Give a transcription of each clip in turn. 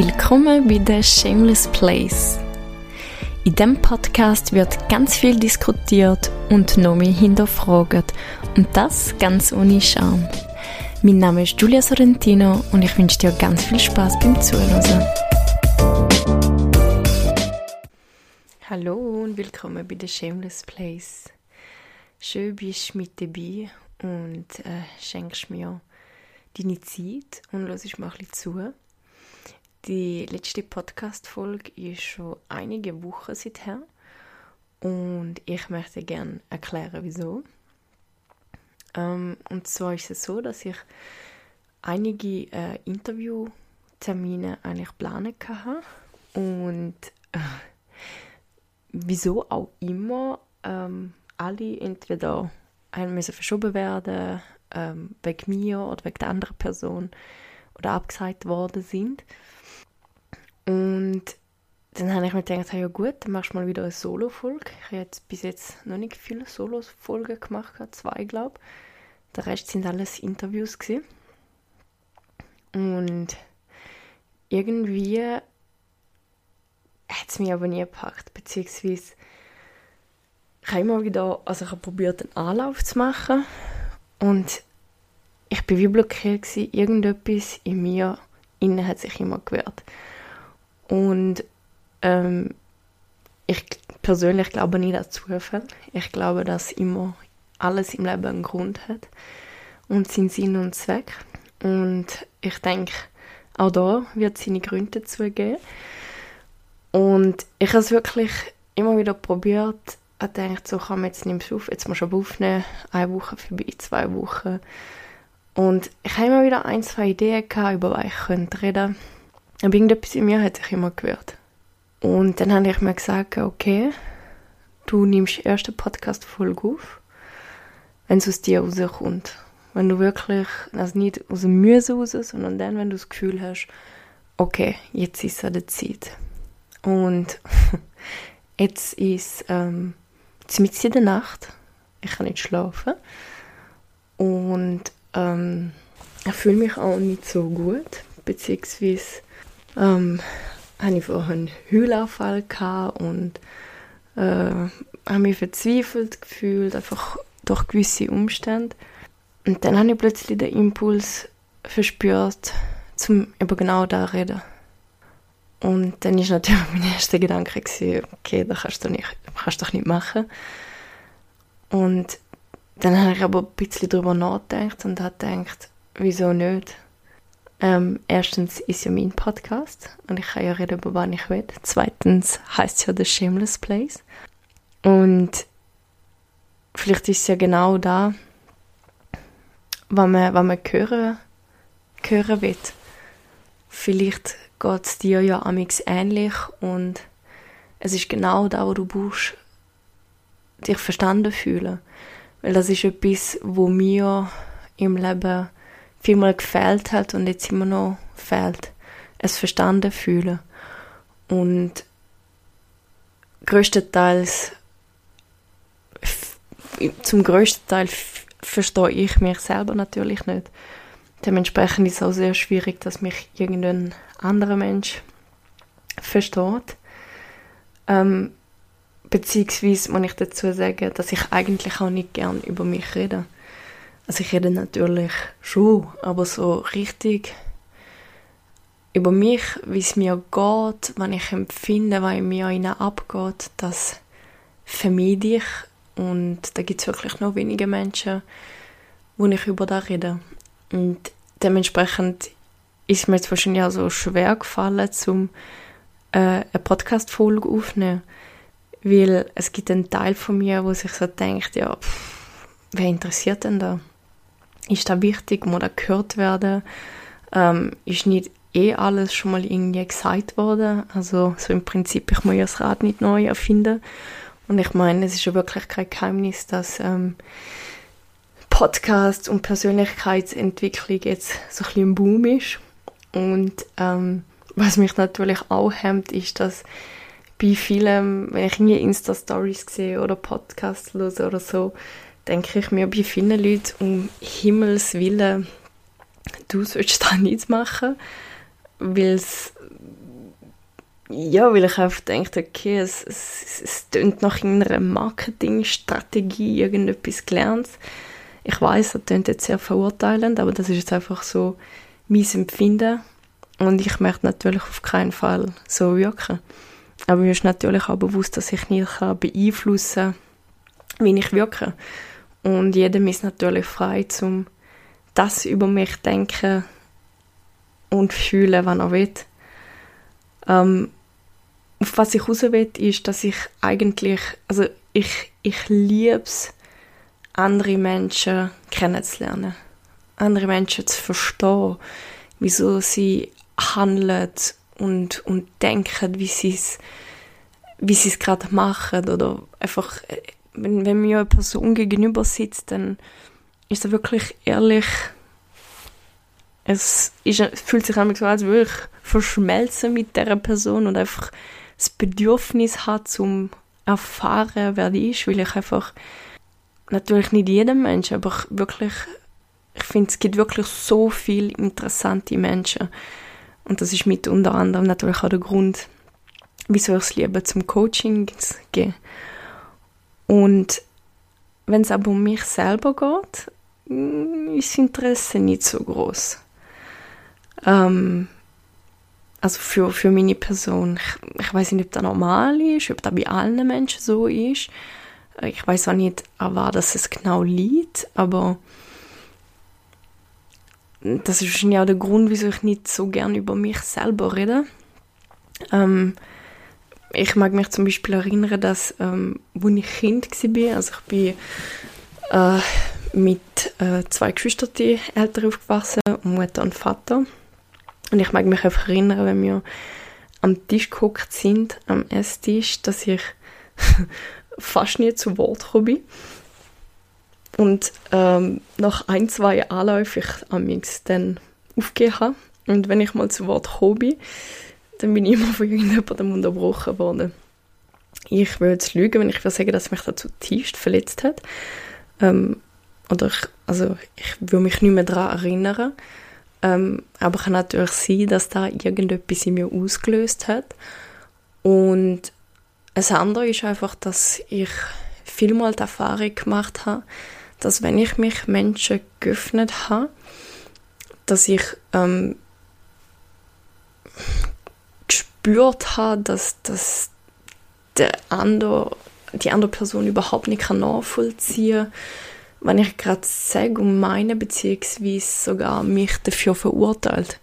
Willkommen bei The Shameless Place. In diesem Podcast wird ganz viel diskutiert und noch mehr hinterfragt. Und das ganz ohne Scham. Mein Name ist Giulia Sorrentino und ich wünsche dir ganz viel Spaß beim Zuhören. Hallo und willkommen bei The Shameless Place. Schön bist du mit dabei und äh, schenkst mir deine Zeit und hörst mir ein bisschen zu. Die letzte Podcast-Folge ist schon einige Wochen seither und ich möchte gerne erklären, wieso. Ähm, und zwar ist es so, dass ich einige äh, Interviewtermine eigentlich planen hatte und äh, wieso auch immer ähm, alle entweder müssen verschoben werden ähm, wegen mir oder wegen der anderen Person oder abgesagt worden sind. Und dann habe ich mir gedacht, ja gut, dann machst du mal wieder eine Solo-Folge. Ich habe jetzt bis jetzt noch nicht viele Solo-Folgen gemacht, zwei glaube ich. Der Rest sind alles Interviews gewesen. Und irgendwie hat es mich aber nie gepackt, beziehungsweise ich habe immer wieder, also ich habe probiert, einen Anlauf zu machen und ich bin wie blockiert gewesen. Irgendetwas in mir innen hat sich immer gewehrt. Und ähm, ich persönlich glaube nicht an Zufall. Ich glaube, dass immer alles im Leben einen Grund hat und seinen Sinn und Zweck. Und ich denke, auch da wird es seine Gründe dazu geben. Und ich habe es wirklich immer wieder probiert. Ich dachte, so kann man jetzt nicht auf, jetzt muss ich aufnehmen, eine Woche vorbei, zwei Wochen. Und ich habe immer wieder ein, zwei Ideen gehabt, über was ich reden könnte aber irgendetwas in mir hat sich immer gewehrt. Und dann habe ich mir gesagt, okay, du nimmst die erste Podcast-Folge auf, wenn es aus dir rauskommt. Wenn du wirklich, also nicht aus dem Mühe raus, sondern dann, wenn du das Gefühl hast, okay, jetzt ist es an der Zeit. Und jetzt ist ähm, mitten in der Nacht, ich kann nicht schlafen und ähm, ich fühle mich auch nicht so gut, beziehungsweise ähm, vorher einen Heulauffall und äh, habe mich verzweifelt gefühlt, einfach durch gewisse Umstände. Und dann habe ich plötzlich den Impuls verspürt, zum über genau da reden. Und dann ist natürlich mein erster Gedanke gewesen, okay, das kannst du nicht, kannst doch nicht machen. Und dann habe ich aber ein bisschen darüber nachgedacht und habe gedacht, wieso nicht? Ähm, erstens ist ja mein Podcast und ich kann ja reden, über was ich will. Zweitens heißt es ja The Shameless Place. Und vielleicht ist es ja genau da, was man, was man hören, hören will. Vielleicht geht es dir ja amix ähnlich und es ist genau da, wo du brauchst, dich verstanden fühlen. Weil das ist etwas, wo mir im Leben vielmal gefehlt hat und jetzt immer noch fehlt. Es verstanden fühlen. Und größtenteils, zum größten Teil verstehe ich mich selber natürlich nicht. Dementsprechend ist es auch sehr schwierig, dass mich irgendein anderer Mensch versteht. Ähm, beziehungsweise muss ich dazu sagen, dass ich eigentlich auch nicht gern über mich rede. Also ich rede natürlich schon, aber so richtig über mich, wie es mir geht, wenn ich empfinde, was mir abgeht, das vermeide ich. Und da gibt es wirklich noch wenige Menschen, wo ich über das rede. Und dementsprechend ist mir jetzt wahrscheinlich auch so schwer gefallen, zum äh, eine Podcast-Folge aufzunehmen. Weil es gibt einen Teil von mir, wo sich so denkt, ja, pff, wer interessiert denn da? Ist da wichtig, muss da gehört werden, ähm, ist nicht eh alles schon mal irgendwie gesagt worden, also so im Prinzip, ich muss ja das Rad nicht neu erfinden. Und ich meine, es ist ja wirklich kein Geheimnis, dass ähm, Podcast und Persönlichkeitsentwicklung jetzt so ein bisschen im Boom ist. Und ähm, was mich natürlich auch hemmt, ist, dass bei vielen, wenn ich irgendwie Insta-Stories sehe oder Podcasts höre oder so, denke ich mir bei vielen Leuten, um Himmels Willen, du sollst da nichts machen. weil ja, weil ich einfach denke, okay, es, es, es tönt nach einer Marketingstrategie, irgendetwas gelernt. Ich weiß, das tönt jetzt sehr verurteilend, aber das ist jetzt einfach so mein Empfinden. Und ich möchte natürlich auf keinen Fall so wirken. Aber mir ist natürlich auch bewusst, dass ich nicht beeinflussen kann, wie ich wirke. Und jedem ist natürlich frei, zum das über mich denken und fühlen, was er will. Ähm, auf was ich raus will, ist, dass ich eigentlich, also ich, ich liebe es, andere Menschen kennenzulernen. Andere Menschen zu verstehen, wieso sie handeln und, und denken, wie sie es wie es gerade machen oder einfach, wenn, wenn mir eine Person gegenüber sitzt, dann ist er wirklich ehrlich, es, ist, es fühlt sich einfach so, als würde ich verschmelzen mit der Person und einfach das Bedürfnis hat, zum erfahren, wer die ist, weil ich einfach natürlich nicht jedem Menschen, aber wirklich, ich finde, es gibt wirklich so viele interessante Menschen. Und das ist mit unter anderem natürlich auch der Grund, wieso ich es liebe, zum Coaching zu gehen. Und wenn es aber um mich selber geht, mm, ist das Interesse nicht so groß. Ähm, also für, für meine Person. Ich, ich weiß nicht, ob das normal ist, ob das bei allen Menschen so ist. Ich weiß auch nicht, an was es genau liegt, aber das ist wahrscheinlich auch der Grund, wieso ich nicht so gerne über mich selber rede. Ähm, ich mag mich zum Beispiel erinnern, dass, ähm, als ich Kind war, also ich bin äh, mit äh, zwei Geschwistern Eltern aufgewachsen, Mutter und Vater. Und ich mag mich einfach erinnern, wenn wir am Tisch geguckt sind, am Esstisch, dass ich fast nie zu Wort gekommen Und ähm, nach ein, zwei Anläufen ich am dann aufgegeben. Und wenn ich mal zu Wort gekommen dann bin ich immer von irgendjemandem unterbrochen worden. Ich will jetzt lügen, wenn ich will sagen, dass mich das zutiefst verletzt hat. Ähm, oder ich, also ich will mich nicht mehr daran erinnern. Ähm, aber kann natürlich sein, dass da irgendetwas in mir ausgelöst hat. Und das andere ist einfach, dass ich vielmal die Erfahrung gemacht habe, dass wenn ich mich Menschen geöffnet habe, dass ich ähm, gespürt habe, dass, dass der andere, die andere Person überhaupt nicht nachvollziehen kann, wenn ich gerade sage und meine, beziehungsweise sogar mich dafür verurteilt.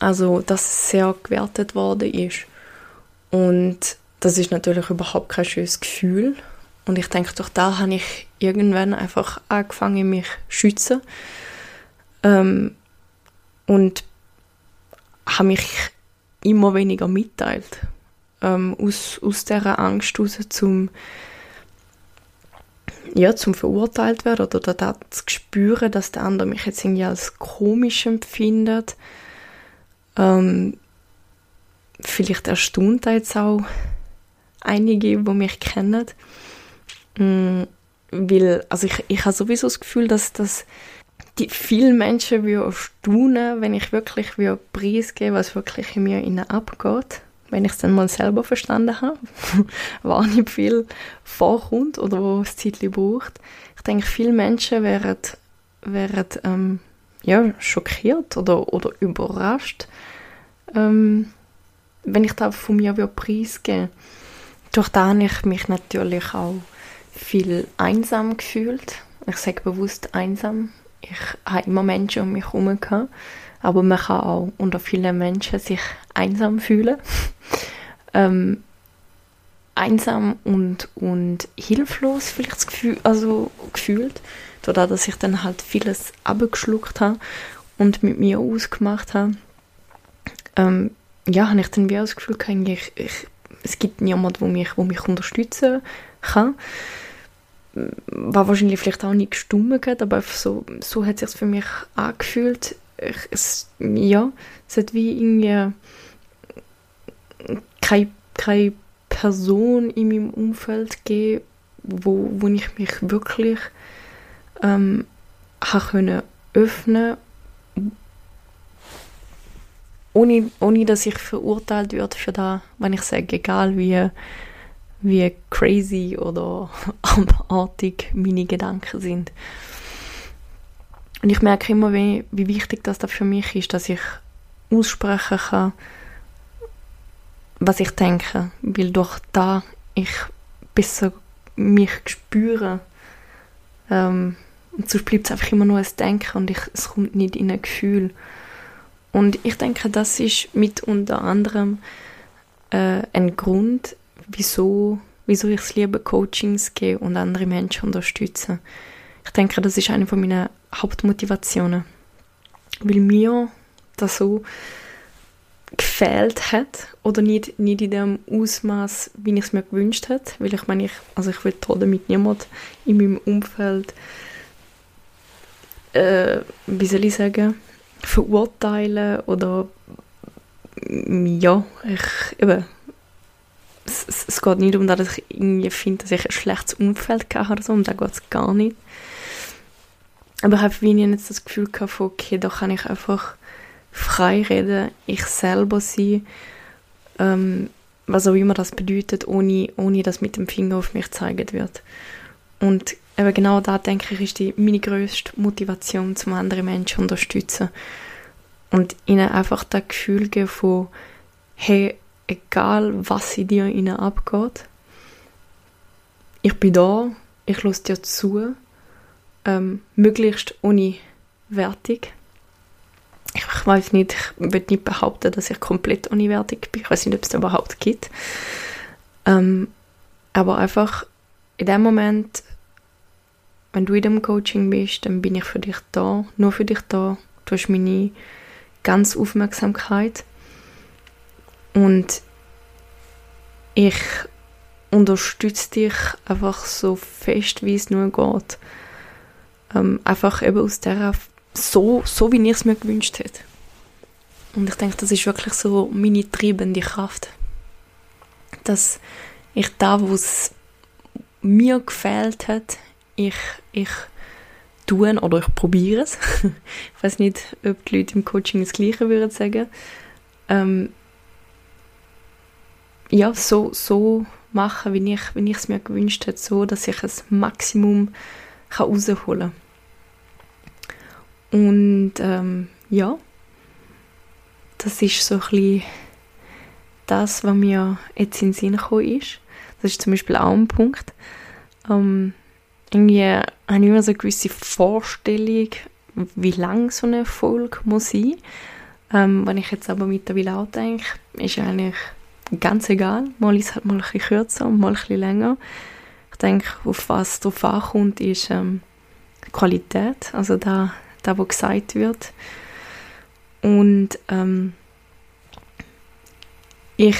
Also, dass sehr gewertet worden ist. Und das ist natürlich überhaupt kein schönes Gefühl. Und ich denke, durch da habe ich irgendwann einfach angefangen, mich zu schützen. Ähm, und habe mich immer weniger mitteilt. Ähm, aus, aus dieser Angst heraus, zum ja, zum verurteilt werden oder da zu spüren, dass der andere mich jetzt irgendwie als komisch empfindet. Ähm, vielleicht erstaunt jetzt auch einige, die mich kennen. Mm, weil, also ich, ich habe sowieso das Gefühl, dass, dass die vielen Menschen erstaunen, wenn ich wirklich preisgebe, was wirklich in mir innen abgeht wenn ich es dann mal selber verstanden habe, war nicht viel vorkommt oder wo es Zeit braucht. Ich denke, viele Menschen wären, wären ähm, ja, schockiert oder, oder überrascht, ähm, wenn ich da von mir preisgeben Durch das habe ich mich natürlich auch viel einsam gefühlt. Ich sage bewusst einsam. Ich habe immer Menschen um mich herum gehabt aber man kann auch unter vielen Menschen sich einsam fühlen. ähm, einsam und, und hilflos vielleicht das Gefühl, also gefühlt, dadurch, dass ich dann halt vieles abgeschluckt habe und mit mir ausgemacht habe. Ähm, ja, habe ich dann wie das Gefühl ich, ich, es gibt niemanden, der mich, wo mich unterstützen kann. War wahrscheinlich vielleicht auch nicht gestummt, aber so, so hat es sich für mich angefühlt. Es, ja, es hat wie irgendwie keine, keine Person in meinem Umfeld gegeben, wo, wo ich mich wirklich ähm, können öffnen. Ohne, ohne dass ich verurteilt werde für das, wenn ich sage, egal wie, wie crazy oder abartig meine Gedanken sind. Und ich merke immer, wie, wie wichtig das da für mich ist, dass ich aussprechen kann, was ich denke, weil durch da ich besser mich spüre. Ähm, und sonst bleibt es einfach immer nur ein Denken und ich, es kommt nicht in ein Gefühl. Und ich denke, das ist mit unter anderem äh, ein Grund, wieso, wieso ich es liebe, Coachings gebe und andere Menschen unterstützen. Ich denke, das ist eine von meinen Hauptmotivationen. Weil mir das so gefehlt hat oder nicht, nicht in dem Ausmaß, wie ich es mir gewünscht hätte, weil ich meine, ich, also ich will damit niemand in meinem Umfeld, äh, wie soll ich sagen, verurteilen oder ja, ich, eben, es, es, es geht nicht um das, dass ich irgendwie finde, dass ich ein schlechtes Umfeld habe oder so, um das geht es gar nicht. Aber ich habe wie jetzt das Gefühl gehabt, okay, da kann ich einfach frei reden, ich selber sein, ähm, was auch immer das bedeutet, ohne, ohne dass mit dem Finger auf mich gezeigt wird. Und eben genau da denke ich, ist die, meine grösste Motivation, zum anderen Menschen zu unterstützen. Und ihnen einfach das Gefühl geben von, hey, egal was in dir ihnen abgeht, ich bin da, ich lasse dir zu, ähm, möglichst ohne Wertung ich weiß nicht, ich würde nicht behaupten, dass ich komplett unwertig bin. Ich weiß nicht, ob es das überhaupt gibt. Ähm, aber einfach in dem Moment, wenn du in dem Coaching bist, dann bin ich für dich da, nur für dich da. Du hast meine ganze Aufmerksamkeit. Und ich unterstütze dich einfach so fest, wie es nur geht. Ähm, einfach eben aus der so, so wie ich es mir gewünscht hätte. Und ich denke, das ist wirklich so meine treibende Kraft. Dass ich da, wo es mir gefällt hat, ich, ich tun oder ich probiere es. ich weiß nicht, ob die Leute im Coaching das Gleiche würden sagen. Ähm, ja, so, so machen, wie ich, wie ich es mir gewünscht hätte, so, dass ich das Maximum kann rausholen kann. Und ähm, ja, das ist so ein das, was mir jetzt in den Sinn gekommen ist. Das ist zum Beispiel auch ein Punkt. Ähm, irgendwie habe ich immer so eine gewisse Vorstellung, wie lang so eine Folge muss sein. Ähm, wenn ich jetzt aber mittlerweile auch denke, ist eigentlich ganz egal. Mal ist halt mal ein bisschen kürzer und mal ein bisschen länger. Ich denke, auf was drauf ankommt, ist ähm, Qualität. Also da das, was gesagt wird. Und ähm, ich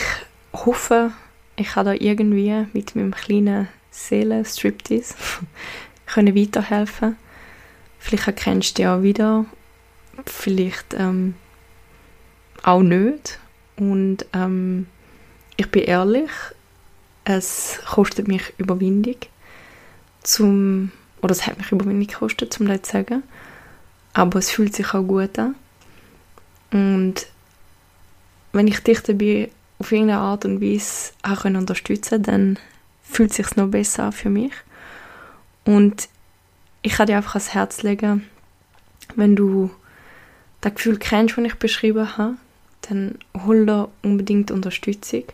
hoffe, ich kann da irgendwie mit meinem kleinen Seelen-Striptease können weiterhelfen. Vielleicht erkennst du auch wieder, vielleicht ähm, auch nicht. Und ähm, ich bin ehrlich, es kostet mich Überwindung, zum, oder es hat mich Überwindung gekostet, um das zu sagen aber es fühlt sich auch gut an. Und wenn ich dich dabei auf irgendeine Art und Weise auch unterstützen kann, dann fühlt es sich noch besser an für mich. Und ich kann dir einfach ans Herz legen, wenn du das Gefühl kennst, das ich beschrieben habe, dann hol da unbedingt Unterstützung.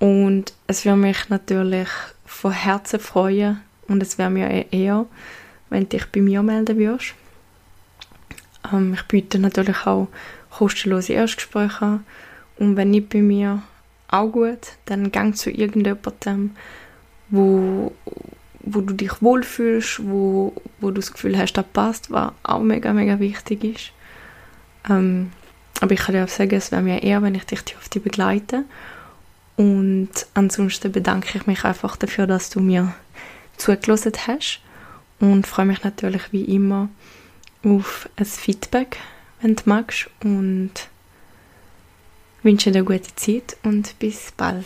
Und es würde mich natürlich von Herzen freuen und es wäre mir eher, wenn du dich bei mir melden würdest. Ähm, ich biete natürlich auch kostenlose Erstgespräche an. Und wenn nicht bei mir, auch gut, dann gang zu irgendjemandem, wo, wo du dich wohlfühlst, wo, wo du das Gefühl hast, das passt, was auch mega, mega wichtig ist. Ähm, aber ich kann dir auch sagen, es wäre mir eher, wenn ich dich auf die begleite. Und ansonsten bedanke ich mich einfach dafür, dass du mir zugelassen hast und freue mich natürlich wie immer auf ein Feedback, wenn du magst. Und wünsche dir eine gute Zeit und bis bald.